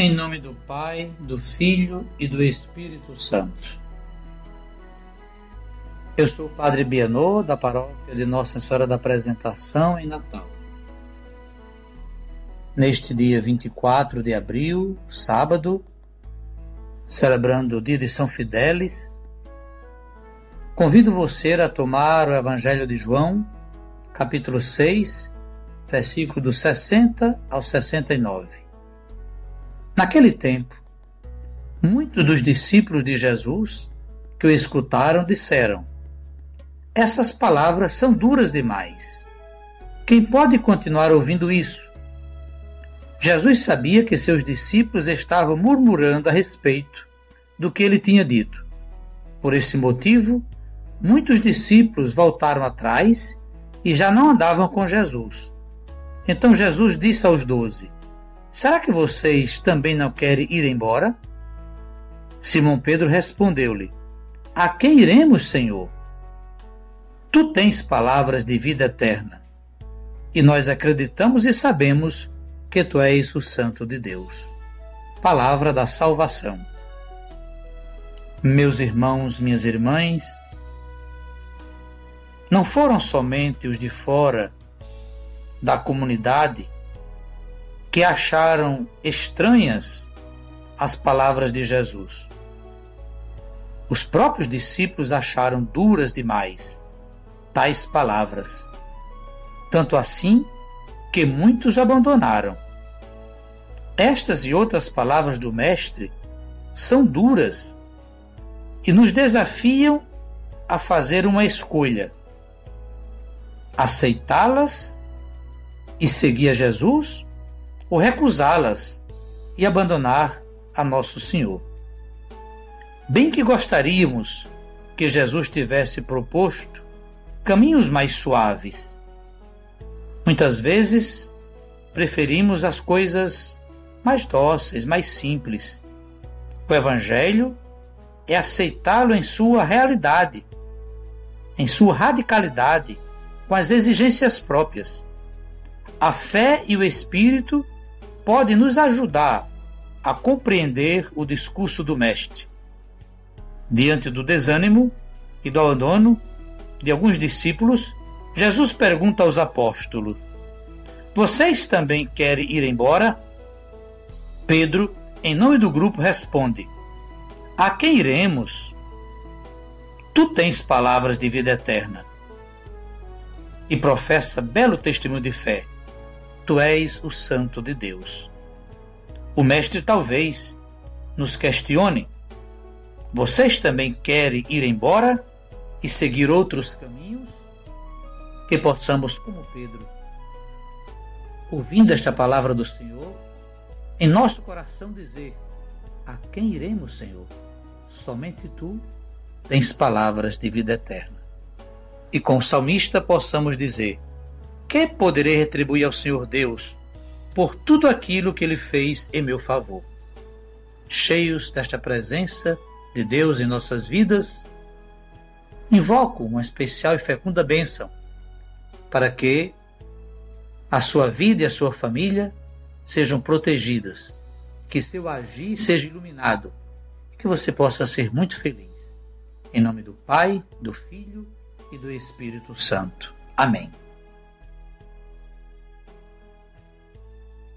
Em nome do Pai, do Filho e do Espírito Santo. Eu sou o Padre Bianô, da paróquia de Nossa Senhora da Apresentação, em Natal. Neste dia 24 de abril, sábado, celebrando o dia de São Fidélis, convido você a tomar o Evangelho de João, capítulo 6, versículo do 60 ao 69. Naquele tempo, muitos dos discípulos de Jesus que o escutaram disseram: Essas palavras são duras demais. Quem pode continuar ouvindo isso? Jesus sabia que seus discípulos estavam murmurando a respeito do que ele tinha dito. Por esse motivo, muitos discípulos voltaram atrás e já não andavam com Jesus. Então Jesus disse aos doze: Será que vocês também não querem ir embora? Simão Pedro respondeu-lhe: A quem iremos, Senhor? Tu tens palavras de vida eterna, e nós acreditamos e sabemos que tu és o Santo de Deus. Palavra da salvação. Meus irmãos, minhas irmãs, não foram somente os de fora da comunidade que acharam estranhas as palavras de Jesus. Os próprios discípulos acharam duras demais tais palavras, tanto assim que muitos abandonaram. Estas e outras palavras do Mestre são duras e nos desafiam a fazer uma escolha: aceitá-las e seguir a Jesus ou recusá-las e abandonar a Nosso Senhor. Bem que gostaríamos que Jesus tivesse proposto caminhos mais suaves. Muitas vezes preferimos as coisas mais dóceis, mais simples. O Evangelho é aceitá-lo em sua realidade, em sua radicalidade, com as exigências próprias. A fé e o Espírito pode nos ajudar a compreender o discurso do Mestre. Diante do desânimo e do abandono de alguns discípulos, Jesus pergunta aos apóstolos: Vocês também querem ir embora? Pedro, em nome do grupo, responde: A quem iremos? Tu tens palavras de vida eterna. E professa belo testemunho de fé Tu és o Santo de Deus. O Mestre talvez nos questione: Vocês também querem ir embora e seguir outros caminhos? Que possamos, como Pedro, ouvindo esta palavra do Senhor, em nosso coração dizer: A quem iremos, Senhor? Somente tu tens palavras de vida eterna. E com o salmista possamos dizer: que poderei retribuir ao Senhor Deus por tudo aquilo que ele fez em meu favor? Cheios desta presença de Deus em nossas vidas, invoco uma especial e fecunda bênção para que a sua vida e a sua família sejam protegidas, que seu agir seja iluminado, que você possa ser muito feliz. Em nome do Pai, do Filho e do Espírito Santo. Amém.